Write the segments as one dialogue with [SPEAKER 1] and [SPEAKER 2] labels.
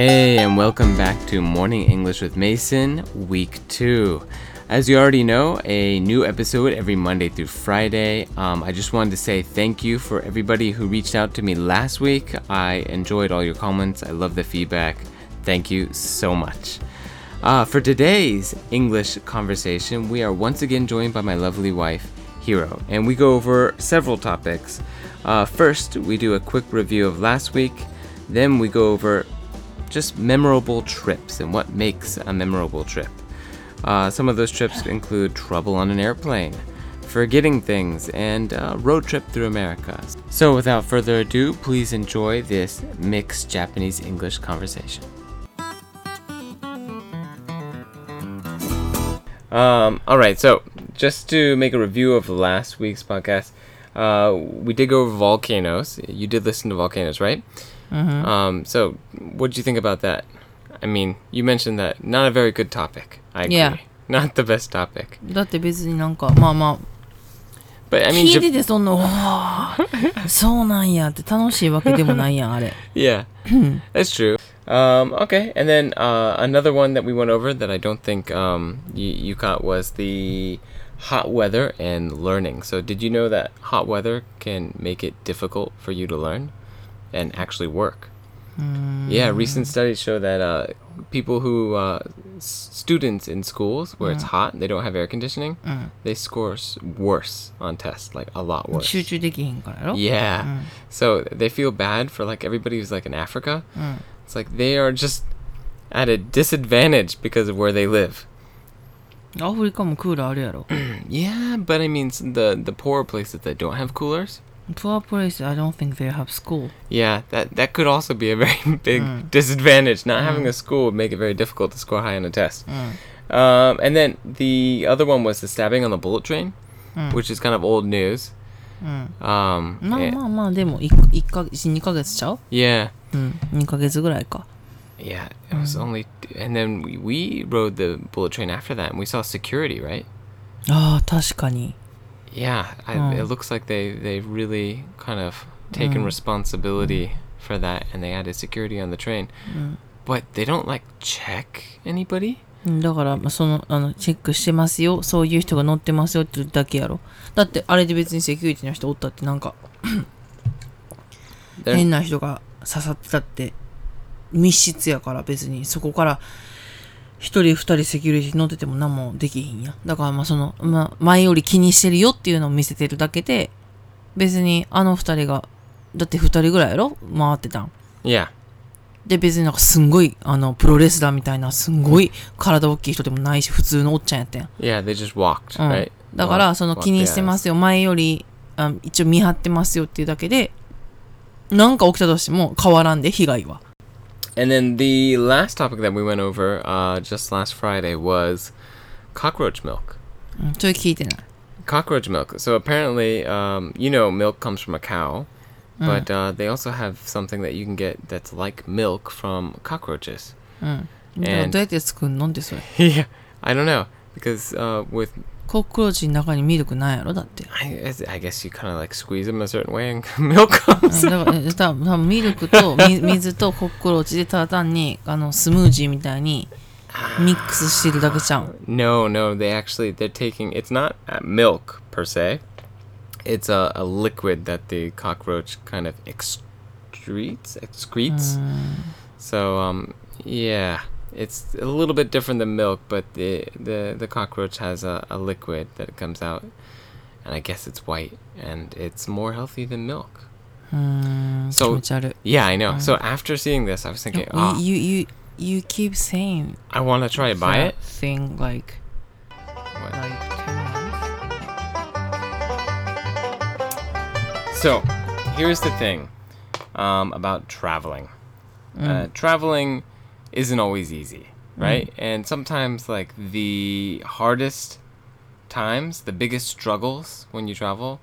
[SPEAKER 1] Hey, and welcome back to Morning English with Mason, week two. As you already know, a new episode every Monday through Friday. Um, I just wanted to say thank you for everybody who reached out to me last week. I enjoyed all your comments, I love the feedback. Thank you so much. Uh, for today's English conversation, we are once again joined by my lovely wife, Hero, and we go over several topics. Uh, first, we do a quick review of last week, then, we go over just memorable trips and what makes a memorable trip. Uh, some of those trips include trouble on an airplane, forgetting things, and a road trip through America. So, without further ado, please enjoy this mixed Japanese English conversation. Um, all right, so just to make a review of last week's podcast, uh, we did go over volcanoes. You did listen to volcanoes, right?
[SPEAKER 2] Mm-hmm.
[SPEAKER 1] Um, so, what did you think about that? I mean, you mentioned that not a very good topic. I agree.
[SPEAKER 2] Yeah.
[SPEAKER 1] Not the best topic.
[SPEAKER 2] だって別になんかまあま
[SPEAKER 1] But
[SPEAKER 2] あ
[SPEAKER 1] I mean,
[SPEAKER 2] 聞いて
[SPEAKER 1] Jap-
[SPEAKER 2] てそんな「わあそうなんや」って楽しいわけでもないやんあれ
[SPEAKER 1] yeah, that's true. Um, okay, and then uh, another one that we went over that I don't think um, you, you caught was the hot weather and learning. So, did you know that hot weather can make it difficult for you to learn and actually work. Mm. Yeah, recent studies show that uh, people who uh, students in schools where mm. it's hot, they don't have air conditioning, mm. they score worse on tests, like a lot worse. Yeah. So they feel bad for like everybody who's like in Africa. It's like they are just at a disadvantage because of where they live. yeah, but I mean the the poorer places that don't have coolers.
[SPEAKER 2] Poor place I don't think they have school
[SPEAKER 1] Yeah, that that could also be a very big disadvantage. Not having a school would make it very difficult to score high on a test. Um, and then the other one was the stabbing on the bullet train, which is kind of old news. Um,
[SPEAKER 2] まあ
[SPEAKER 1] eh,
[SPEAKER 2] まあまあでも 1, 一か12ヶ月ちゃう
[SPEAKER 1] yeah,
[SPEAKER 2] うん2ヶ月ぐらいか
[SPEAKER 1] yeah. It was only, and then we, we rode the bullet train after that, and we saw security, right?
[SPEAKER 2] ああ確かに
[SPEAKER 1] Yeah, I,
[SPEAKER 2] Oh.
[SPEAKER 1] it looks like they they've really kind of taken responsibility for that, and they added security on the train. But they don't like check anybody.
[SPEAKER 2] うんだからまあそのあのチェックしてますよそういう人が乗ってますよって言うだけやろだってあれで別にセキュリティの人おったってなんか
[SPEAKER 1] They're,
[SPEAKER 2] 変な人が刺さってたって密室やから別にそこから 一人二人セキュリティ乗ってても何もできひんや。だからまあその、まあ、前より気にしてるよっていうのを見せてるだけで別にあの二人がだって二人ぐらいやろ？回ってたん。
[SPEAKER 1] Yeah,
[SPEAKER 2] で別になんかすんごいあのプロレスラーみたいなすんごい体大きい人でもないし普通のおっちゃんやったや。ん
[SPEAKER 1] yeah. They just walked,
[SPEAKER 2] うん。
[SPEAKER 1] right?
[SPEAKER 2] だからその気にしてま.すよ。前よりあ一応見張ってますよっていうだけでなんか起きたとしても変わらんで被害は
[SPEAKER 1] And then the last topic that we went over uh, just last Friday was cockroach milk.
[SPEAKER 2] うんそれ聞いてない
[SPEAKER 1] Cockroach milk. So apparently, um, you know, milk comes from a cow, but uh, they also have something that you can get that's like milk from cockroaches.
[SPEAKER 2] うんだから
[SPEAKER 1] And-
[SPEAKER 2] どうやって作るのってそれ
[SPEAKER 1] yeah, I don't know because uh, with
[SPEAKER 2] コクローチの中にミルクないやろだって
[SPEAKER 1] I, guess- I guess you kind of like squeeze them a certain way and milk
[SPEAKER 2] うん
[SPEAKER 1] comes.
[SPEAKER 2] だからえ多分多分ミルクとみ水とコクローチでただ単にあのスムージーみたいにミックスしてるだけちゃうん
[SPEAKER 1] No, no, they actually they're taking it's not uh, milk per se. It's a, a liquid that the cockroach kind of excretes, excretes. So um yeah, it's a little bit different than milk, but the the, the cockroach has a, a liquid that comes out, and I guess it's white, and it's more healthy than milk.
[SPEAKER 2] Mm,
[SPEAKER 1] so yeah, I know. So after seeing this, I was thinking, you oh,
[SPEAKER 2] you you, you keep saying
[SPEAKER 1] I want to try to buy it
[SPEAKER 2] thing like
[SPEAKER 1] what?
[SPEAKER 2] like.
[SPEAKER 1] So, here's the thing um, about traveling. Uh, mm. Uh, traveling isn't always easy, right? And sometimes, like, the hardest times, the biggest struggles when you travel,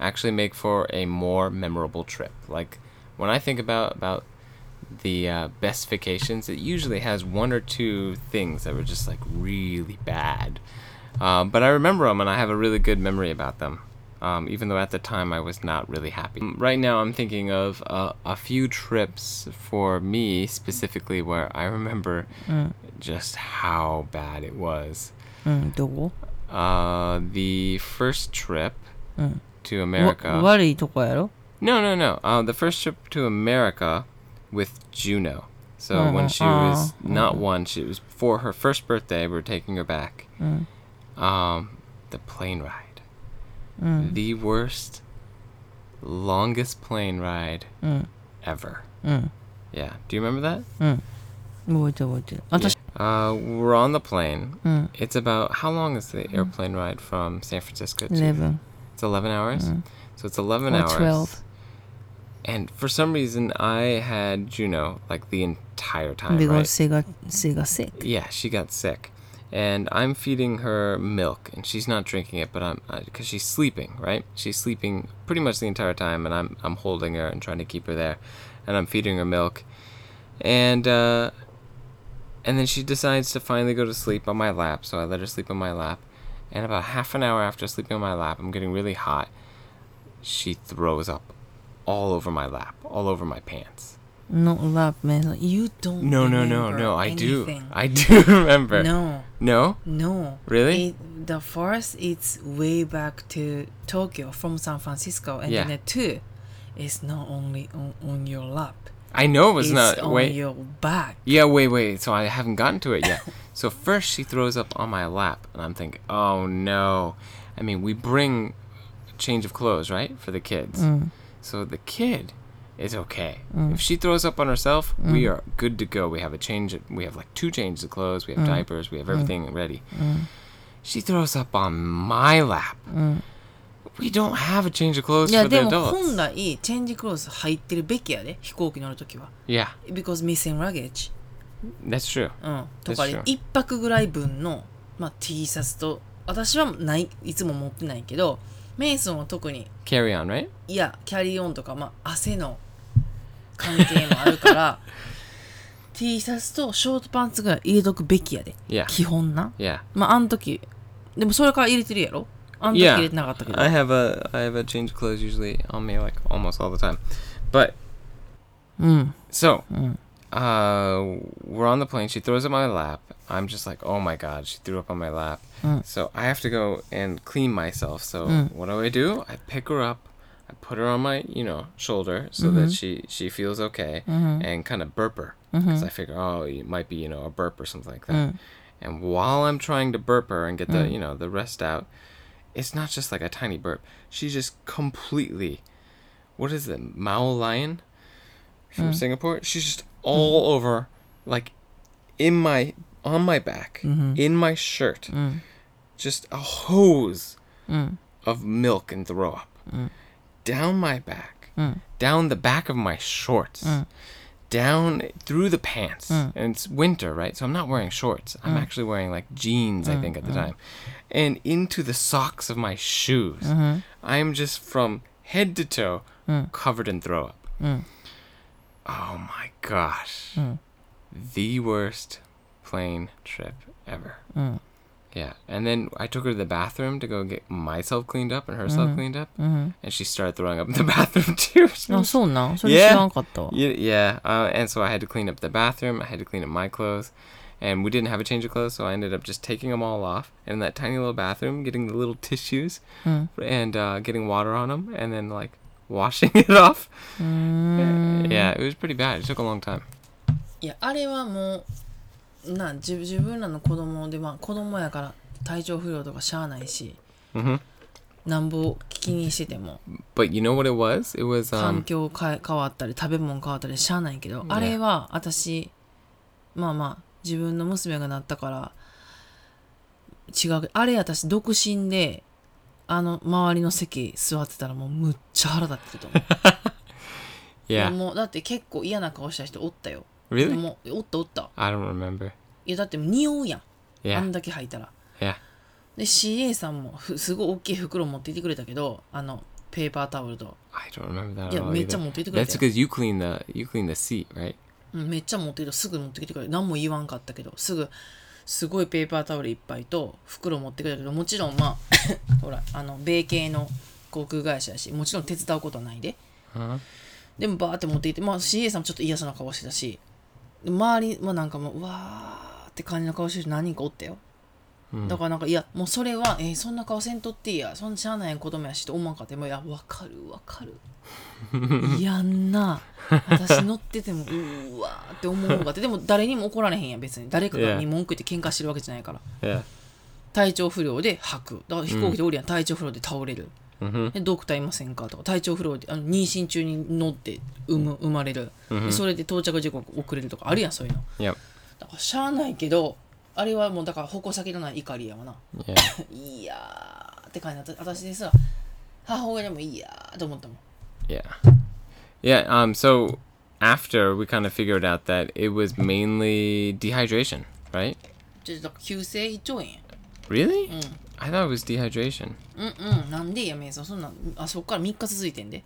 [SPEAKER 1] actually make for a more memorable trip. Like, when I think about, about the uh, best vacations, it usually has one or two things that were just, like, really bad. Uh, but I remember them and I have a really good memory about them. Um, even though at the time I was not really happy. Um, right now, I'm thinking of uh, a few trips for me specifically where I remember mm. just how bad it was.
[SPEAKER 2] Mm,
[SPEAKER 1] uh, the first trip mm.
[SPEAKER 2] to
[SPEAKER 1] America.
[SPEAKER 2] Wh-
[SPEAKER 1] no, no, no. Uh, the first trip to America with Juno. So mm-hmm.
[SPEAKER 2] when
[SPEAKER 1] she was not one, she was for her first birthday. We are taking her back. Um, the plane ride mm. the worst, longest plane ride mm. ever. Mm. Yeah. Do you remember that?
[SPEAKER 2] Mm. yeah.
[SPEAKER 1] Uh, we're on the plane. Mm. It's about how long is the airplane ride from San Francisco to?
[SPEAKER 2] Eleven.
[SPEAKER 1] It's eleven hours. Mm. So it's eleven
[SPEAKER 2] or
[SPEAKER 1] hours.
[SPEAKER 2] Twelve.
[SPEAKER 1] And for some reason, I had Juno like the entire time.
[SPEAKER 2] Because
[SPEAKER 1] right?
[SPEAKER 2] she got she got sick.
[SPEAKER 1] Yeah, she got sick and I'm feeding her milk, and she's not drinking it, but I'm because she's sleeping. Right? She's sleeping pretty much the entire time, and I'm I'm holding her and trying to keep her there, and I'm feeding her milk, and uh, and then she decides to finally go to sleep on my lap. So I let her sleep on my lap, and about half an hour after sleeping on my lap, I'm getting really hot. She throws up all over my lap, all over my pants.
[SPEAKER 2] No lap, man. You don't
[SPEAKER 1] No, no, no, no. I do. I do remember.
[SPEAKER 2] No,
[SPEAKER 1] No?
[SPEAKER 2] no.
[SPEAKER 1] Really?
[SPEAKER 2] It, the first, it's way back to Tokyo from San Francisco. And
[SPEAKER 1] Yeah.
[SPEAKER 2] then the two is not only on, on your lap.
[SPEAKER 1] I know it was
[SPEAKER 2] it's
[SPEAKER 1] not.
[SPEAKER 2] on
[SPEAKER 1] Wait.
[SPEAKER 2] your back.
[SPEAKER 1] Yeah, wait, wait. So I haven't gotten to it yet. so first she throws up on my lap, and I'm thinking, oh no. I mean, we bring a change of clothes, right, for the kids. Mm. So the kid is okay. If she throws up on herself, we are good to go. We have a change. We have like two changes of clothes. We have diapers. We have everything ready. She throws up on my lap. We don't have a change of clothes
[SPEAKER 2] いや
[SPEAKER 1] for the
[SPEAKER 2] でも本
[SPEAKER 1] adults.
[SPEAKER 2] 来チェンジクローズ入ってるべきやで飛行機乗るときは
[SPEAKER 1] Yeah,
[SPEAKER 2] because missing luggage、
[SPEAKER 1] that's true.
[SPEAKER 2] うん、とかで
[SPEAKER 1] That's true.
[SPEAKER 2] 1泊ぐらい分の、まあ、T シャツと私はないいつも持ってないけどメイソンは特に
[SPEAKER 1] Carry on, right?
[SPEAKER 2] いやキャリーオンとか、まあ、汗の 関係もあるから T シャツとショートパンツぐらい入れとくべきやで
[SPEAKER 1] Yeah.
[SPEAKER 2] 基本な
[SPEAKER 1] Yeah.
[SPEAKER 2] まああの時でもそれから入れてるやろあの時
[SPEAKER 1] Yeah.
[SPEAKER 2] 入れてなかったけど
[SPEAKER 1] I have a I have a change of clothes usually on me like almost all the time. But
[SPEAKER 2] うん
[SPEAKER 1] so uh we're on the plane, she throws up my lap. I'm just like, "Oh my god, she threw up on my lap." So I have to go and clean myself. So what do I do? I pick her up. I put her on my, you know, shoulder so that mm-hmm. she she feels okay mm-hmm. and kind of burp her. Mm-hmm. Because I figure, oh, it might be, you know, a burp or something like that. Mm. And while I'm trying to burp her and get the, mm. you know, the rest out, it's not just like a tiny burp. She just completely, what is it, Merlion from mm. Singapore? She's just all over, like in my, on my back, in my shirt, just a hose of milk and throw up down my back, mm. down the back of my shorts. Mm. Down through the pants, mm. and it's winter, right? So I'm not wearing shorts. I'm actually wearing like jeans, I think, at the time, and into the socks of my shoes. Mm-hmm. I'm just from head to toe covered in throw up. Oh my gosh. The worst plane trip ever. Yeah. And then I took her to the bathroom to go get myself cleaned up and herself cleaned up. And she started throwing up in the bathroom too. She
[SPEAKER 2] あ
[SPEAKER 1] was-
[SPEAKER 2] そうなんそれ知らんかったわ
[SPEAKER 1] yeah, yeah. Uh, and so I had to clean up the bathroom. I had to clean up my clothes. And we didn't have a change of clothes, so I ended up just taking them all off. And in that tiny little bathroom, getting the little tissues and uh, getting water on them, and then like washing it off. Yeah, it was pretty bad. It took a long time.
[SPEAKER 2] いやあれはもう な自自分らの子供でまあ子供やから体調不良とかしゃあないし、
[SPEAKER 1] Mhm.
[SPEAKER 2] なんぼ気にしてても
[SPEAKER 1] But you know what it was? It was
[SPEAKER 2] 環
[SPEAKER 1] um,
[SPEAKER 2] 境変え変わったり食べ物変わったりしゃあないけど、あれは私まあまあ自分の娘がなったから違うあれ私独身であの周りの席座ってたらもうむっちゃ腹立ってると思ういや
[SPEAKER 1] yeah.
[SPEAKER 2] もうだって結構嫌な顔した人おったよ
[SPEAKER 1] Really?
[SPEAKER 2] もうおったおった
[SPEAKER 1] I don't remember.
[SPEAKER 2] いやだって匂うやん、あ
[SPEAKER 1] Yeah.
[SPEAKER 2] んだけ吐いたら
[SPEAKER 1] Yeah.
[SPEAKER 2] で CA さんもふすごい大きい袋持っていてくれたけどあのペーパータオルと、
[SPEAKER 1] I don't remember that
[SPEAKER 2] い
[SPEAKER 1] at
[SPEAKER 2] や
[SPEAKER 1] all
[SPEAKER 2] めっちゃ
[SPEAKER 1] either.
[SPEAKER 2] 持ってきてくれ
[SPEAKER 1] That's
[SPEAKER 2] たよ
[SPEAKER 1] because you clean the you clean the seat, right?
[SPEAKER 2] うん、めっちゃ持ってきてすぐ持ってきてくれた何も言わんかったけどすぐすごいペーパータオルいっぱいと袋持ってくれたけどもちろんまあ ほらあの米系の航空会社やしもちろん手伝うことはないで
[SPEAKER 1] Huh?
[SPEAKER 2] でもバーって持っていってまあ CA さんもちょっと嫌そうな顔してたしで周りはなんかもううわーって感じの顔してる人何人かおったよ、だからなんかいやもうそれは、えーそんな顔せんとっていいや。そんなしゃあない子供やしと思わんかって。もういやわかるわかる。や んな。私乗っててもうーわーって思うかって。でも誰にも怒られへんやん別に。誰かがに文句言って喧嘩してるわけじゃないから.体調不良で吐く。だから飛行機でおるやん、体調不良で倒れる
[SPEAKER 1] Mm-hmm.
[SPEAKER 2] でドクターいませんか？とか体調不良であの妊娠中に乗って産む生まれる、でそれで到着時刻遅れるとかあるやんそういうの
[SPEAKER 1] Yep.
[SPEAKER 2] だからしゃあないけどあれはもうだから矛先のない怒りやわな
[SPEAKER 1] Yeah.
[SPEAKER 2] いやーって感じだった私ですら母親でもいいやーと思ったもん
[SPEAKER 1] Yeah. Yeah, um so after we kind of figured out that it was mainly dehydration, right?
[SPEAKER 2] ちょっとだから急性胃腸炎や
[SPEAKER 1] Really? I thought it was dehydration.
[SPEAKER 2] うんうんなんでやめんそそんなんあそっから3日続いてんで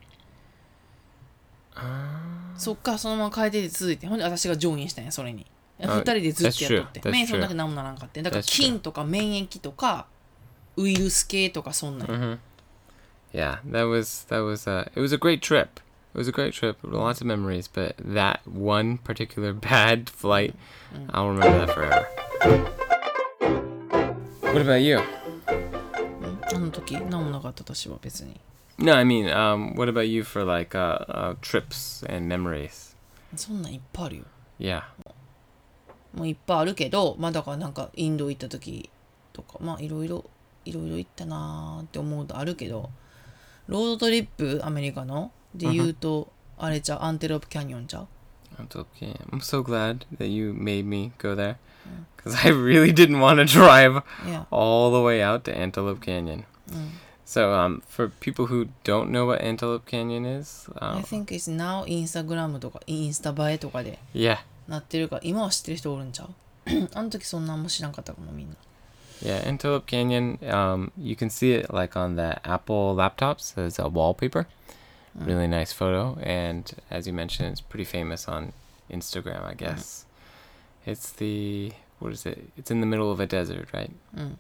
[SPEAKER 2] そっからそのまま変えてて続いてほんで私がジョインしたんやそれに
[SPEAKER 1] あ
[SPEAKER 2] 2人でずっとやっとって
[SPEAKER 1] that's true. That's
[SPEAKER 2] メンソンだけ何もならんかってだから
[SPEAKER 1] That's true.
[SPEAKER 2] 菌とか免疫とかウイルス系とかそんなんや
[SPEAKER 1] Yeah, that was that was uh it was a great trip. It was a great trip, lots of memories, but that one particular bad flight, I'll remember that forever. What about you?
[SPEAKER 2] あの時何もなかった私は別に
[SPEAKER 1] No, I mean, um, what about you for like uh, uh trips and memories?
[SPEAKER 2] そんなんいっぱいあるよ
[SPEAKER 1] Yeah.
[SPEAKER 2] もういっぱいあるけどまあだからなんかインド行った時とかまあいろいろいろいろ行ったなーって思うとあるけどロードトリップアメリカので言うと、あれちゃうアンテロープキャニオンちゃう
[SPEAKER 1] ？I'm so glad that you made me go there because I really didn't want to drive
[SPEAKER 2] いや
[SPEAKER 1] all the way out to Antelope Canyon. So, um, for people who don't know what Antelope Canyon is,
[SPEAKER 2] I
[SPEAKER 1] um,
[SPEAKER 2] think it's now インスタグラムとかインスタ映えとかで
[SPEAKER 1] yeah,
[SPEAKER 2] なってるから今は知ってる人おるんちゃうあの時そんなあんま知らんかったかもみんな
[SPEAKER 1] yeah, Antelope Canyon. Um, you can see it like on the Apple laptops as a wallpaper. Really nice photo, and as you mentioned, it's pretty famous on Instagram, I guess. It's the what is it? It's in the middle of a desert, right?
[SPEAKER 2] うん、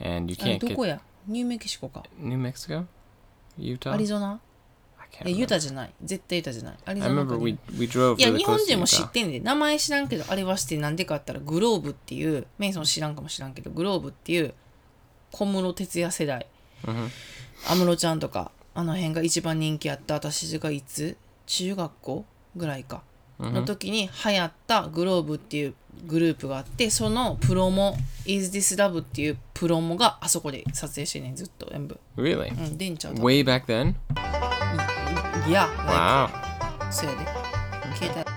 [SPEAKER 1] And you
[SPEAKER 2] あれ
[SPEAKER 1] can't
[SPEAKER 2] ど
[SPEAKER 1] get
[SPEAKER 2] こや?ニューメキシコか.
[SPEAKER 1] New Mexico, Utah?
[SPEAKER 2] アリゾナ
[SPEAKER 1] I can't
[SPEAKER 2] えユ
[SPEAKER 1] remember.
[SPEAKER 2] タじゃない.絶対ユタじゃない.アリゾ
[SPEAKER 1] I
[SPEAKER 2] ナか
[SPEAKER 1] we we drove
[SPEAKER 2] いや
[SPEAKER 1] really
[SPEAKER 2] 日本
[SPEAKER 1] close to
[SPEAKER 2] 人も知
[SPEAKER 1] Utah.
[SPEAKER 2] ってんで。名前知らんけどあれは知ってなんでかって言ったらグローブっていうメイソン知らんかもしらんけどグローブっていう小室哲哉世代。
[SPEAKER 1] Mhm.
[SPEAKER 2] 安室ちゃんとかあの辺が一番人気あった。私がいつ？中学校ぐらいかの時に流行ったグローブっていうグループがあってそのプロモ「Is This Love」っていうプロモがあそこで撮影してんねんずっと全部
[SPEAKER 1] Really?
[SPEAKER 2] うんでんちゃう
[SPEAKER 1] Way back then?
[SPEAKER 2] いや
[SPEAKER 1] Wow.
[SPEAKER 2] そうやで携帯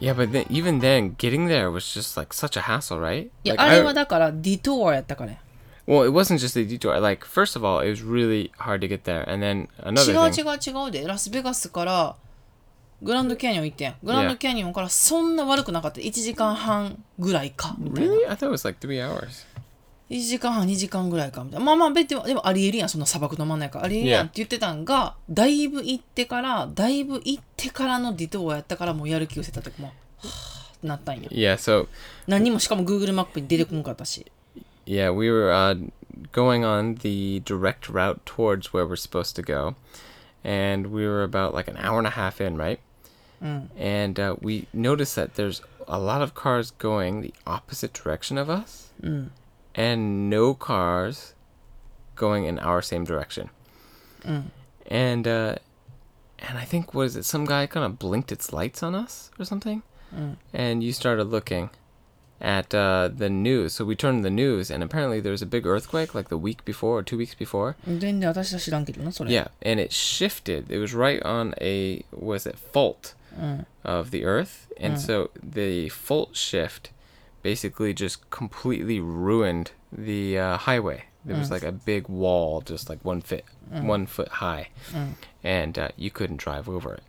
[SPEAKER 1] Yeah, but then, even then, getting there was just like such a hassle, right?
[SPEAKER 2] いや
[SPEAKER 1] Like,
[SPEAKER 2] あ
[SPEAKER 1] I-
[SPEAKER 2] れはだからディトーアやったからや
[SPEAKER 1] well, it wasn't just a detour. Like, first of all, it was really hard to get there, and then
[SPEAKER 2] 違
[SPEAKER 1] another
[SPEAKER 2] う
[SPEAKER 1] thing.
[SPEAKER 2] 違う違うでラスベガスからグランドキャニオン行ってんグランドキャニオンからそんな悪くなかった1時間半ぐらいかみたいな
[SPEAKER 1] Really? I thought it was like three hours.
[SPEAKER 2] 1時間半2時間ぐらいかみたいなまあまあ別にでもありえるやんそんな砂漠の真ん中ありえるやん.って言ってたんがだいぶ行ってからだいぶ行ってからのディトーアやったからもうやる気失せた時もはぁってなったんよ
[SPEAKER 1] Yeah. So
[SPEAKER 2] 何にもしかも Google マップに出てこんかったし
[SPEAKER 1] yeah, we were uh, going on the direct route towards where we're supposed to go, and we were about like an hour and a half in, right? Mm. And uh, we notice that there's a lot of cars going the opposite direction of us mm. and no cars going in our same direction. Mm. And uh, and I think was it some guy kind of blinked its lights on us or something? Mm. And you started looking at uh, the news. So we turned the news, and apparently there was a big earthquake like the week before or two weeks before.
[SPEAKER 2] Uh,
[SPEAKER 1] yeah, and it shifted. It was right on a was it fault of the Earth, and so the fault shift basically just completely ruined the uh, highway. There was like a big wall, just like one foot one foot high, and uh, you couldn't drive over it.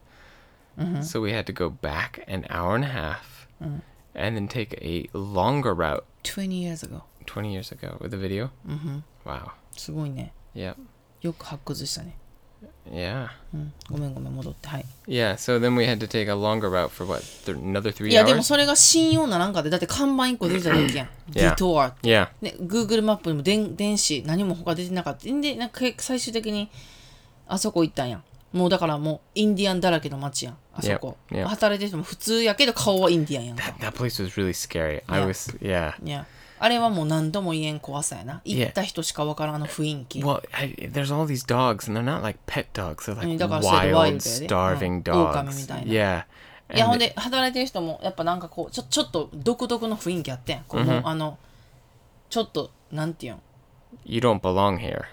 [SPEAKER 1] So we had to go back an hour and a half, and then take a longer route.
[SPEAKER 2] 20 years ago
[SPEAKER 1] Twenty years ago with the video. Mm-hmm. Wow.
[SPEAKER 2] すごいね
[SPEAKER 1] Yeah.
[SPEAKER 2] よく発掘したね
[SPEAKER 1] Yeah.
[SPEAKER 2] うん、ごめんごめん戻ってはい
[SPEAKER 1] Yeah, so then we had to take a longer route for what? Th- another three
[SPEAKER 2] いやでも
[SPEAKER 1] hours?
[SPEAKER 2] それが信用ならんかってだって看板1個出てただけやんア
[SPEAKER 1] Yeah.
[SPEAKER 2] ね Google マップにも電電子何も他出てなかったんでなんか最終的にあそこ行ったんやんもうだからもうインディアンだらけの街やんあそこ、
[SPEAKER 1] Yep, yep.
[SPEAKER 2] 働いてる人も普通やけど顔はインディアンやんか
[SPEAKER 1] that place was really scary. I
[SPEAKER 2] Yeah.
[SPEAKER 1] was, yeah.
[SPEAKER 2] いやあれはもう何度も言えん怖さやな.行った人しかわからんあの雰囲気
[SPEAKER 1] Well, I, there's all these dogs, and they're not like pet dogs. They're like
[SPEAKER 2] うんだからそれでワイル
[SPEAKER 1] wild,
[SPEAKER 2] ドやで。
[SPEAKER 1] starving
[SPEAKER 2] うん
[SPEAKER 1] dogs.
[SPEAKER 2] 狼みたいな。
[SPEAKER 1] Yeah.
[SPEAKER 2] いやほんで働いてる人もやっぱなんかこうちょちょっと独特の雰囲気あってんこの、あのちょっとなんていうん
[SPEAKER 1] ？You don't belong here.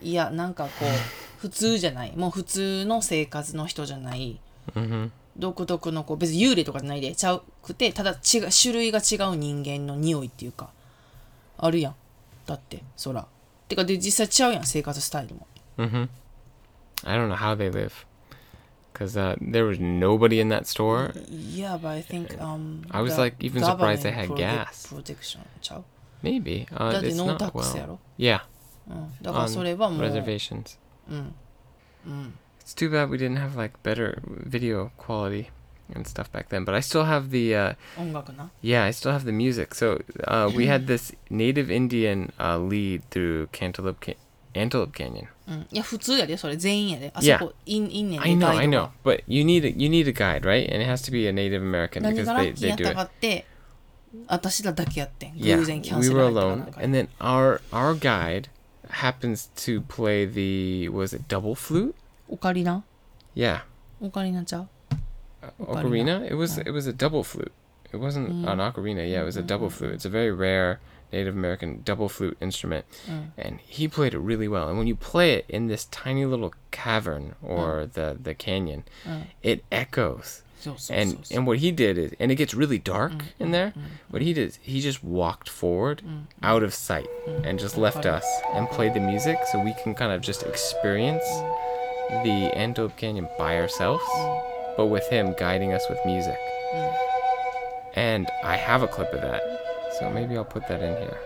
[SPEAKER 2] いやなんかこう普通じゃないもう普通の生活の人じゃない、独特のこう別に幽霊とかじゃないでちゃうくてただ違う種類が違う人間の匂いっていうかあるやんだってそらてかで実際ちゃうやん生活スタイルも
[SPEAKER 1] I don't know how they live. Because uh, there was nobody in that store.
[SPEAKER 2] Yeah, but I think um
[SPEAKER 1] I was, like, even surprised they had gas.
[SPEAKER 2] protection ちゃう
[SPEAKER 1] Maybe. Uh,
[SPEAKER 2] だって
[SPEAKER 1] it's
[SPEAKER 2] ノータックスや
[SPEAKER 1] well.
[SPEAKER 2] ろ、
[SPEAKER 1] Yeah.
[SPEAKER 2] うん、だからそれはもう
[SPEAKER 1] reservations. It's too bad we didn't have like better video quality and stuff back then. But I still have the uh,
[SPEAKER 2] 音楽な
[SPEAKER 1] yeah, I still have the music. So uh, we had this native Indian uh, lead through Cantaloupe Ca- Antelope Canyon.
[SPEAKER 2] うん、いや普通やでそれ全員やであそ
[SPEAKER 1] Yeah.
[SPEAKER 2] こいんいんねん
[SPEAKER 1] I
[SPEAKER 2] で
[SPEAKER 1] know,
[SPEAKER 2] ガ
[SPEAKER 1] I
[SPEAKER 2] イド
[SPEAKER 1] know.
[SPEAKER 2] が
[SPEAKER 1] But you need a, you need a guide, right? And it has to be a Native American
[SPEAKER 2] 何
[SPEAKER 1] because
[SPEAKER 2] がラ
[SPEAKER 1] they,
[SPEAKER 2] ッキー
[SPEAKER 1] they
[SPEAKER 2] やっ
[SPEAKER 1] do
[SPEAKER 2] た
[SPEAKER 1] it.
[SPEAKER 2] かって私らだけやってん
[SPEAKER 1] Yeah,
[SPEAKER 2] 偶然キャン
[SPEAKER 1] we
[SPEAKER 2] セル
[SPEAKER 1] were
[SPEAKER 2] 入ったかな
[SPEAKER 1] alone,
[SPEAKER 2] んか
[SPEAKER 1] and then our our guide happens to play the was it double flute?
[SPEAKER 2] Ocarina?
[SPEAKER 1] Yeah. Ocarina uh, It was it was a double flute. It wasn't mm. an ocarina. Yeah, it was a mm. double flute. It's a very rare Native American double flute instrument, mm. and he played it really well. And when you play it in this tiny little cavern or the the canyon, it echoes. And and what he did is, and it gets really dark in there. What he did, he just walked forward, out of sight, and just left us and played the music, so we can kind of just experience the Antelope Canyon by ourselves, but with him guiding us with music. And I have a clip of that, so maybe I'll put that in here.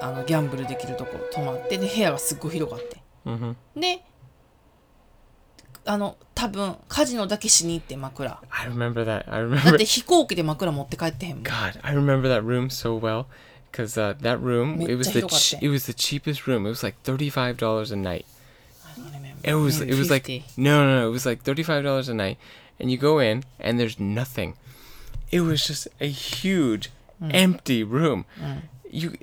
[SPEAKER 2] あのギャンブルできるとこ泊まってで部屋がすっごい広かって
[SPEAKER 1] Mm-hmm.
[SPEAKER 2] であの多分カジノだけしに行って枕
[SPEAKER 1] I remember that. I
[SPEAKER 2] だっ
[SPEAKER 1] remember.
[SPEAKER 2] て飛行機で枕持って帰ってへんもん
[SPEAKER 1] God, I remember that room so well. Because uh, that room, it was the ch-
[SPEAKER 2] めっちゃ広かった。
[SPEAKER 1] it was the cheapest room. It was like thirty five dollars a night.
[SPEAKER 2] I don't remember.
[SPEAKER 1] It was
[SPEAKER 2] Maybe
[SPEAKER 1] it was like
[SPEAKER 2] 50.
[SPEAKER 1] no no no it was like thirty five dollars a night, and you go in and there's nothing. It was just a huge empty room. You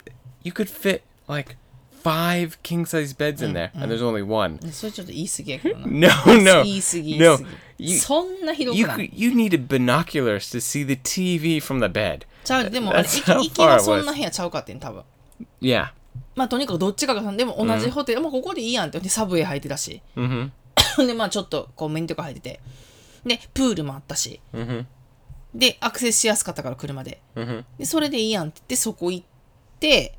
[SPEAKER 1] you could fit like five king size beds in there, and there's only one.
[SPEAKER 2] それちょっと言い過ぎやけどな
[SPEAKER 1] No no
[SPEAKER 2] 言い過ぎ言い
[SPEAKER 1] no
[SPEAKER 2] 過ぎ
[SPEAKER 1] you
[SPEAKER 2] そんな広
[SPEAKER 1] you
[SPEAKER 2] くない
[SPEAKER 1] could, you needed binoculars to see the TV from the bed.
[SPEAKER 2] ちゃうでもあれ
[SPEAKER 1] That's how
[SPEAKER 2] 行きは
[SPEAKER 1] it
[SPEAKER 2] そ
[SPEAKER 1] was.
[SPEAKER 2] んな部屋ちゃうかってん多分
[SPEAKER 1] Yeah.
[SPEAKER 2] まあとにかくどっちかがでも同じホテル、もうここでいいやんってでサブウェイ入ってたし
[SPEAKER 1] Mm-hmm.
[SPEAKER 2] でまあちょっとこうメニューとか入っててでプールもあったし
[SPEAKER 1] Mm-hmm.
[SPEAKER 2] でアクセスしやすかったから車で
[SPEAKER 1] Mm-hmm.
[SPEAKER 2] でそれでいいやんって言ってそこ行って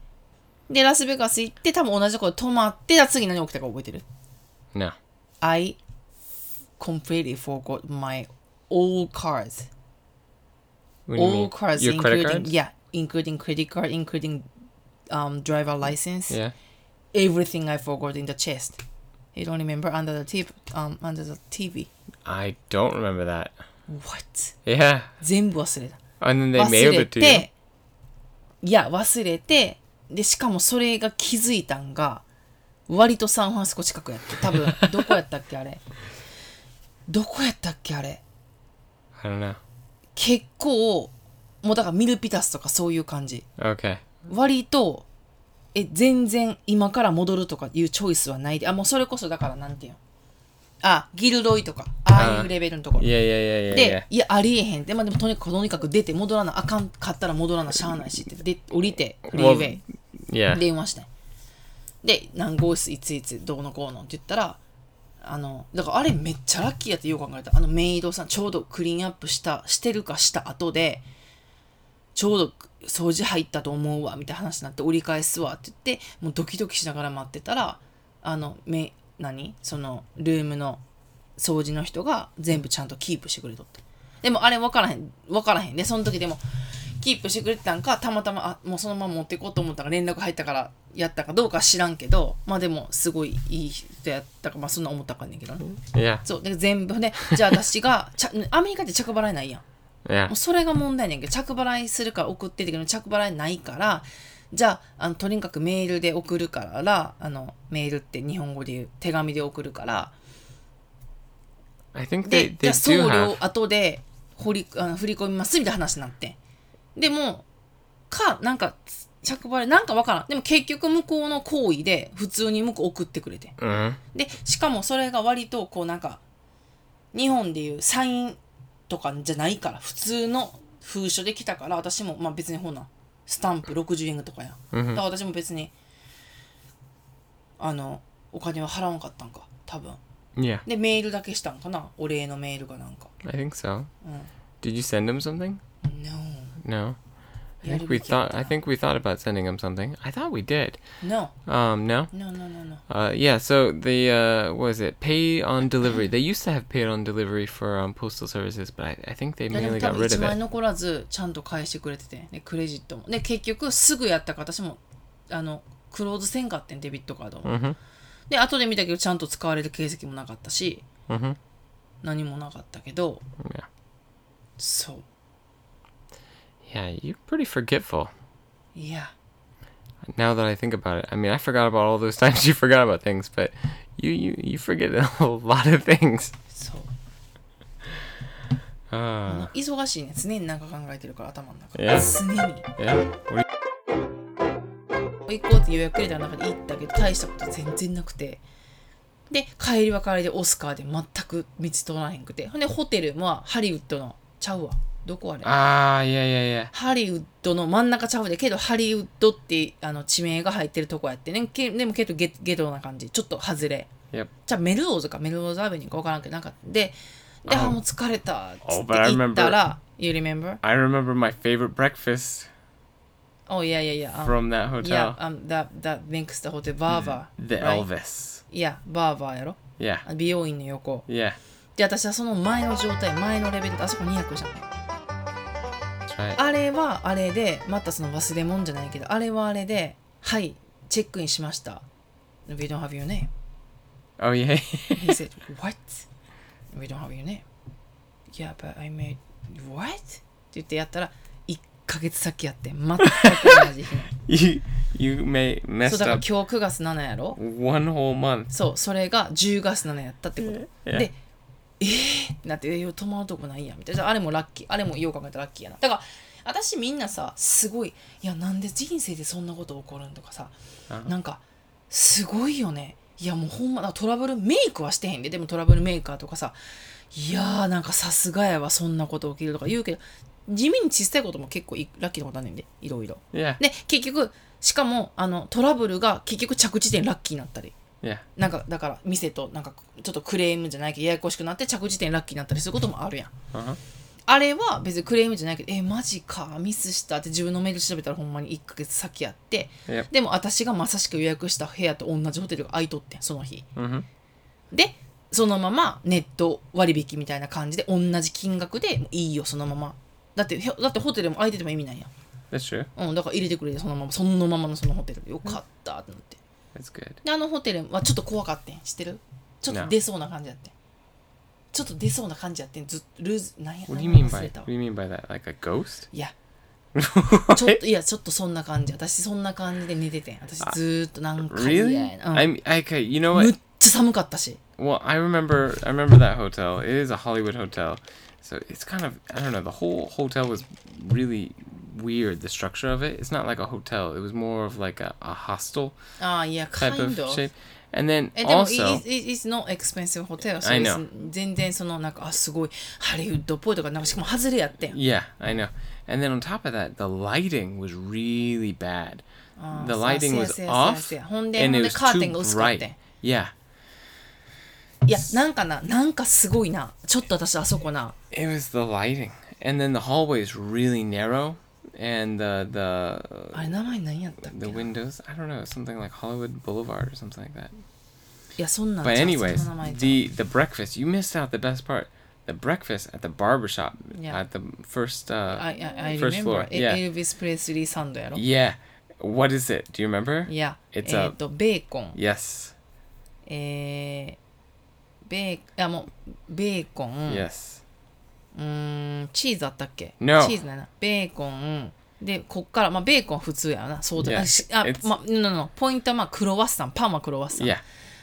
[SPEAKER 2] でラスベガス行って多分同じところで泊まって次何起きたか覚えてる
[SPEAKER 1] ？No.
[SPEAKER 2] I completely forgot my all cards
[SPEAKER 1] you
[SPEAKER 2] all cards
[SPEAKER 1] Your credit
[SPEAKER 2] including
[SPEAKER 1] cards?
[SPEAKER 2] yeah including credit card including um driver license
[SPEAKER 1] Yeah.
[SPEAKER 2] everything I forgot in the chest you don't remember under the tip um under the TV
[SPEAKER 1] I don't remember that.
[SPEAKER 2] what
[SPEAKER 1] Yeah.
[SPEAKER 2] 全部忘れた
[SPEAKER 1] And then they
[SPEAKER 2] 忘
[SPEAKER 1] mailed
[SPEAKER 2] れ
[SPEAKER 1] it to you.
[SPEAKER 2] ていや忘れてでしかもそれが気づいたんが割とサンフランシスコ近くやって多分どこやったっけあれどこやったっけあれ
[SPEAKER 1] I don't know.
[SPEAKER 2] 結構もうだからミルピタスとかそういう感じ
[SPEAKER 1] Okay.
[SPEAKER 2] 割とえ全然今から戻るとかいうチョイスはないであもうそれこそだからなんていうの？あギルロイとかああいうレベルのところ
[SPEAKER 1] Yeah, yeah, yeah, yeah,
[SPEAKER 2] で、いや、ありえへんって、まあ、でもとにかくとにかく出て戻らなあかんかったら戻らなしゃあないしって、で、降りて、フリーウェイ、
[SPEAKER 1] yeah. Yeah.
[SPEAKER 2] 電話して。で、何号室いついつどうのこうのって言ったら、あの、だからあれめっちゃラッキーやってよく考えた。あのメイドさん、ちょうどクリーンアップした、してるかした後で、ちょうど掃除入ったと思うわ、みたいな話になって、折り返すわって言って、もうドキドキしながら待ってたら、あの、め、何？その、ルームの掃除の人が全部ちゃんとキープしてくれとって。でもあれ分からへん、分からへん。で、その時でも、キープしてくれてたんかたまたまあもうそのまま持っていこうと思ったから連絡入ったからやったかどうかは知らんけどまあでもすごいいい人やったかまあそんな思ったかんねんけどね
[SPEAKER 1] Yeah.
[SPEAKER 2] そうで全部でじゃあ私がちゃアメリカって着払いないやん.もうそれが問題ねんけど着払いするから送ってってけど着払いないからじゃああのとにかくメールで送るからあのメールって日本語で言う手紙で送るから
[SPEAKER 1] I think
[SPEAKER 2] で
[SPEAKER 1] they,
[SPEAKER 2] じゃ
[SPEAKER 1] they
[SPEAKER 2] あ送料.後で振りあの振り込みますみたいな話になってでもかなんか着払いなんかわからん。でも結局向こうの行為で普通に向こう送ってくれて
[SPEAKER 1] Mhm.
[SPEAKER 2] でしかもそれが割とこうなんか日本でいうサインとかじゃないから普通の封書で来たから私もまあ別にほなスタンプ60円とかや、だから私も別にあのお金は払わんかったんか多分。
[SPEAKER 1] Yeah,
[SPEAKER 2] でメールだけしたんかな。お礼のメールかなんか。
[SPEAKER 1] I think so.
[SPEAKER 2] Mm.
[SPEAKER 1] Did you send him something?
[SPEAKER 2] No
[SPEAKER 1] No. I
[SPEAKER 2] Yeah,
[SPEAKER 1] think
[SPEAKER 2] did
[SPEAKER 1] we
[SPEAKER 2] we
[SPEAKER 1] thought.
[SPEAKER 2] get
[SPEAKER 1] I
[SPEAKER 2] that?
[SPEAKER 1] think we thought about sending him something. I thought we did.
[SPEAKER 2] No
[SPEAKER 1] Um, no.
[SPEAKER 2] No no no no
[SPEAKER 1] Uh, yeah. So the uh, what is it? Pay on delivery. They used to have pay on delivery for um, postal services, but I, I think they
[SPEAKER 2] いやでも
[SPEAKER 1] mainly
[SPEAKER 2] 多
[SPEAKER 1] got
[SPEAKER 2] 分
[SPEAKER 1] rid
[SPEAKER 2] 1
[SPEAKER 1] of
[SPEAKER 2] 万円
[SPEAKER 1] it.
[SPEAKER 2] 残らずちゃんと返してくれてて、ね、クレジットもで結局すぐやったから私もあのクローズせんかってんデビットカードを、
[SPEAKER 1] Mhm.
[SPEAKER 2] で後で見たけどちゃんと使われる形跡もなかったし
[SPEAKER 1] Mhm.
[SPEAKER 2] 何もなかったけど
[SPEAKER 1] Yeah.
[SPEAKER 2] そう
[SPEAKER 1] Yeah. You're pretty forgetful.
[SPEAKER 2] いや
[SPEAKER 1] Now that I think about it, I mean, I forgot about all those times you forgot about things, but you you you forget a lot of things.
[SPEAKER 2] そう
[SPEAKER 1] Ah.
[SPEAKER 2] 忙しいね常に何か考えてるから頭の中
[SPEAKER 1] いや
[SPEAKER 2] 常に
[SPEAKER 1] Yeah. Do
[SPEAKER 2] 行こうって予約入れた中で行ったけど大したこと全然なくてで帰りは帰りでオスカーで全く道通らへんくてほんでホテルはハリウッドのちゃうわどこあれ？
[SPEAKER 1] ああ、いやいやいや。
[SPEAKER 2] ハリウッドの真ん中ちゃうで、けどハリウッドってあの地名が入ってるとこやってね。けでもけどゲ,ゲドな感じ。ちょっと外れ。じゃメルローズかメルローズアベニーかわからんけど、なんか。で、で、oh. あ、もう疲れた。つって言ったら、oh, you remember?
[SPEAKER 1] I remember my favorite breakfast.
[SPEAKER 2] Oh, yeah, yeah, yeah. Um,
[SPEAKER 1] from that hotel.
[SPEAKER 2] Yeah, um, that, that links
[SPEAKER 1] the
[SPEAKER 2] bar bar Yeah, Barber やろ
[SPEAKER 1] ？Yeah.
[SPEAKER 2] 美容院の横。
[SPEAKER 1] Yeah.
[SPEAKER 2] で、私はその前の状態、前のレベル、あそこ200じゃん。
[SPEAKER 1] That's right.
[SPEAKER 2] あれはあれで、またその忘れ物じゃないけど、あれはあれで、はい、チェックインしました。We don't have your name.
[SPEAKER 1] Oh yeah.
[SPEAKER 2] He said, What? We don't have your name. Yeah, but I made, What? って言ってやったら、1ヶ月先やって、全く同じ日の。
[SPEAKER 1] you you may
[SPEAKER 2] そうだから
[SPEAKER 1] up
[SPEAKER 2] 今日9月7やろ
[SPEAKER 1] one whole month.
[SPEAKER 2] そう、それが10月7やったってこと。
[SPEAKER 1] Yeah.
[SPEAKER 2] で、えー？ってなって、えー、泊まるとこないやんみたいな。あれもラッキー。あれもよう考えたらラッキーやな。だから、私みんなさ、すごい、いや、なんで人生でそんなこと起こるんとかさ、なんか、すごいよね。いや、もうほんま、トラブルメイクはしてへんで、でもトラブルメーカーとかさ、いやー、なんかさすがやわ、そんなこと起きるとか言うけど、地味に小さいことも結構いラッキーなことあんねんで、いろいろ。
[SPEAKER 1] Yeah.
[SPEAKER 2] で、結局、しかも、あの、トラブルが結局着地点ラッキーになったり。なんかだから店となんかちょっとクレームじゃないけどややこしくなって着地点ラッキーになったりすることもあるやん
[SPEAKER 1] Uh-huh.
[SPEAKER 2] あれは別にクレームじゃないけどえマジかミスしたって自分のメール調べたらほんまに1ヶ月先やって
[SPEAKER 1] Yep.
[SPEAKER 2] でも私がまさしく予約した部屋と同じホテルが空いとってんその日
[SPEAKER 1] Mhm.
[SPEAKER 2] でそのままネット割引みたいな感じで同じ金額でもういいよそのままだってへだってホテルも空いてても意味ないやん.うんだから入れてくれてそのままそのままのそのホテルでよかったってなって
[SPEAKER 1] That's good.
[SPEAKER 2] であのホテルはちょっと怖かってん知ってるちょっと出そうな感じやってんちょっと出そうな感じやってんずルーズなんや
[SPEAKER 1] What do you
[SPEAKER 2] 名前
[SPEAKER 1] mean
[SPEAKER 2] 忘
[SPEAKER 1] by
[SPEAKER 2] れた
[SPEAKER 1] what
[SPEAKER 2] わ
[SPEAKER 1] do you mean by that? Like a ghost?
[SPEAKER 2] いやちょっといやちょっとそんな感じ私そんな感じで寝ててん私ずーっとなんか
[SPEAKER 1] Really?
[SPEAKER 2] 嫌やな、うん
[SPEAKER 1] I'm okay. You know
[SPEAKER 2] む
[SPEAKER 1] what?
[SPEAKER 2] っちゃ寒かったし
[SPEAKER 1] Well, I remember. I remember that hotel. It is a Hollywood hotel, so it's kind of. I don't know. The whole hotel was really weird. The structure of it. It's not like a hotel. It was more of like a, a hostel
[SPEAKER 2] ああいや
[SPEAKER 1] type of
[SPEAKER 2] kind of
[SPEAKER 1] shape. And then
[SPEAKER 2] えでも
[SPEAKER 1] also,
[SPEAKER 2] it, it, it's not expensive hotel so
[SPEAKER 1] I
[SPEAKER 2] it's
[SPEAKER 1] know.
[SPEAKER 2] 全然そのなんかあすごいハリウッドっぽいとかなんかしかも外れやってん
[SPEAKER 1] yeah, I know. And then on top of that, the lighting was really bad.
[SPEAKER 2] あー
[SPEAKER 1] The
[SPEAKER 2] そう
[SPEAKER 1] lighting
[SPEAKER 2] せや
[SPEAKER 1] was
[SPEAKER 2] せやせや
[SPEAKER 1] off,
[SPEAKER 2] せやほんでほ
[SPEAKER 1] and
[SPEAKER 2] ん
[SPEAKER 1] it
[SPEAKER 2] で
[SPEAKER 1] was
[SPEAKER 2] カーテン
[SPEAKER 1] too
[SPEAKER 2] が薄かってん
[SPEAKER 1] bright. Yeah,
[SPEAKER 2] いやなんかななんかすごいなちょっと私あそこな
[SPEAKER 1] it was the lighting, and then the hallway is really narrow, and the the
[SPEAKER 2] あれ名前何やったっけ
[SPEAKER 1] the
[SPEAKER 2] な
[SPEAKER 1] windows. I don't know, something like Hollywood Boulevard or something like that.
[SPEAKER 2] いやそんなん
[SPEAKER 1] But
[SPEAKER 2] ちゃう
[SPEAKER 1] anyways,
[SPEAKER 2] そんな名前ちゃう
[SPEAKER 1] the the breakfast you missed out the best part. The the breakfast at the barber shop
[SPEAKER 2] Yeah.
[SPEAKER 1] at the first uh,
[SPEAKER 2] I, I, I
[SPEAKER 1] first
[SPEAKER 2] remember
[SPEAKER 1] floor. Yeah.
[SPEAKER 2] エルビス・プレスリーサンドやろ
[SPEAKER 1] Yeah. What is it? Do you remember?
[SPEAKER 2] いや、え
[SPEAKER 1] It's a-
[SPEAKER 2] っと、ベーコン、
[SPEAKER 1] Yes.
[SPEAKER 2] えー、ベー、いやもう、ベーコン、
[SPEAKER 1] Yes.
[SPEAKER 2] うーん、チーズあったっけ
[SPEAKER 1] ？No
[SPEAKER 2] チーズだな。ベーコン、で、こっから、まあ、ベーコンは普通やな。そうだ。
[SPEAKER 1] Yeah.
[SPEAKER 2] あしあ、
[SPEAKER 1] It's-
[SPEAKER 2] まあ、no, no, ポイントはまあ、クロワッサン、パンはクロワッサン。
[SPEAKER 1] Yeah.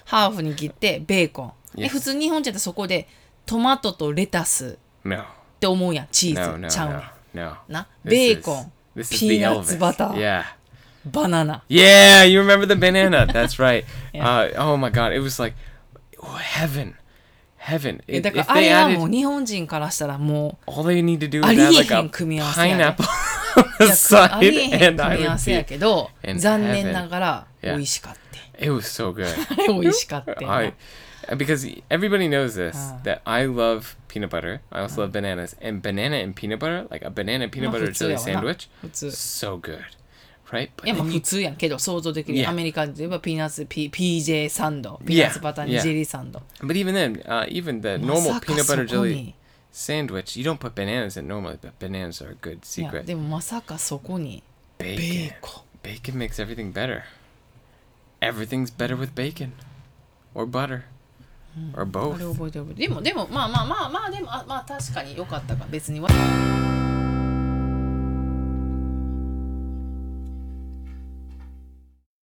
[SPEAKER 2] ハーフに切って、ベーコン。え、
[SPEAKER 1] Yes.
[SPEAKER 2] 普通日本人ってそこで、トマトとレタス
[SPEAKER 1] No.
[SPEAKER 2] って思うやん、チーズ。
[SPEAKER 1] No, no,
[SPEAKER 2] ちゃうね
[SPEAKER 1] no. No.
[SPEAKER 2] ん。な、
[SPEAKER 1] This
[SPEAKER 2] ベーコン、
[SPEAKER 1] This is
[SPEAKER 2] ピー
[SPEAKER 1] the
[SPEAKER 2] ナッツ
[SPEAKER 1] Elvis.
[SPEAKER 2] バター、
[SPEAKER 1] Yeah.
[SPEAKER 2] バナナ。
[SPEAKER 1] Yeah, you remember the banana. That's right. Uh, oh my god, it was like oh, heaven. Heaven.
[SPEAKER 2] え
[SPEAKER 1] If,
[SPEAKER 2] だから
[SPEAKER 1] if
[SPEAKER 2] あ
[SPEAKER 1] they
[SPEAKER 2] れはもう
[SPEAKER 1] added
[SPEAKER 2] 日本人からしたらも
[SPEAKER 1] all they need to do is
[SPEAKER 2] ありえ
[SPEAKER 1] add like
[SPEAKER 2] へ
[SPEAKER 1] a
[SPEAKER 2] ん組み合わせやね
[SPEAKER 1] pineapple on
[SPEAKER 2] う
[SPEAKER 1] the
[SPEAKER 2] いやありえ
[SPEAKER 1] side
[SPEAKER 2] へん
[SPEAKER 1] and I
[SPEAKER 2] 組み合わ
[SPEAKER 1] would
[SPEAKER 2] せや
[SPEAKER 1] be
[SPEAKER 2] けど
[SPEAKER 1] in
[SPEAKER 2] 残念ながら
[SPEAKER 1] Yeah.
[SPEAKER 2] 美味しかった。
[SPEAKER 1] it was so good.
[SPEAKER 2] あれ美味しかったよ
[SPEAKER 1] I because everybody knows this
[SPEAKER 2] Ah.
[SPEAKER 1] that I love peanut butter. I also love bananas and banana and peanut butter, like a banana and peanut
[SPEAKER 2] まあ
[SPEAKER 1] butter
[SPEAKER 2] 普通
[SPEAKER 1] jelly
[SPEAKER 2] やわな
[SPEAKER 1] sandwich.
[SPEAKER 2] 普通。
[SPEAKER 1] So good. Right?
[SPEAKER 2] いやまあ普通やんけど想像できる。
[SPEAKER 1] Yeah.
[SPEAKER 2] アメリカで言えばピーナッツ、ピ PJ サンド、ピーナッツバターに
[SPEAKER 1] Yeah.
[SPEAKER 2] ジェリーサンド。
[SPEAKER 1] but even then, uh, even the
[SPEAKER 2] ま
[SPEAKER 1] normal
[SPEAKER 2] さか
[SPEAKER 1] peanut
[SPEAKER 2] そ
[SPEAKER 1] butter
[SPEAKER 2] こ
[SPEAKER 1] jelly
[SPEAKER 2] に。
[SPEAKER 1] sandwich, you don't put bananas in normally, but bananas are a good
[SPEAKER 2] いや
[SPEAKER 1] secret.
[SPEAKER 2] でもまさかそこにベ
[SPEAKER 1] Bacon.
[SPEAKER 2] ーコン。
[SPEAKER 1] Bacon makes everything better. Everything's better with bacon or butter or
[SPEAKER 2] あ
[SPEAKER 1] both.
[SPEAKER 2] れ覚えてる覚えてるでもでもまあまあまあまあでもあまあ確かに良かったか別にわ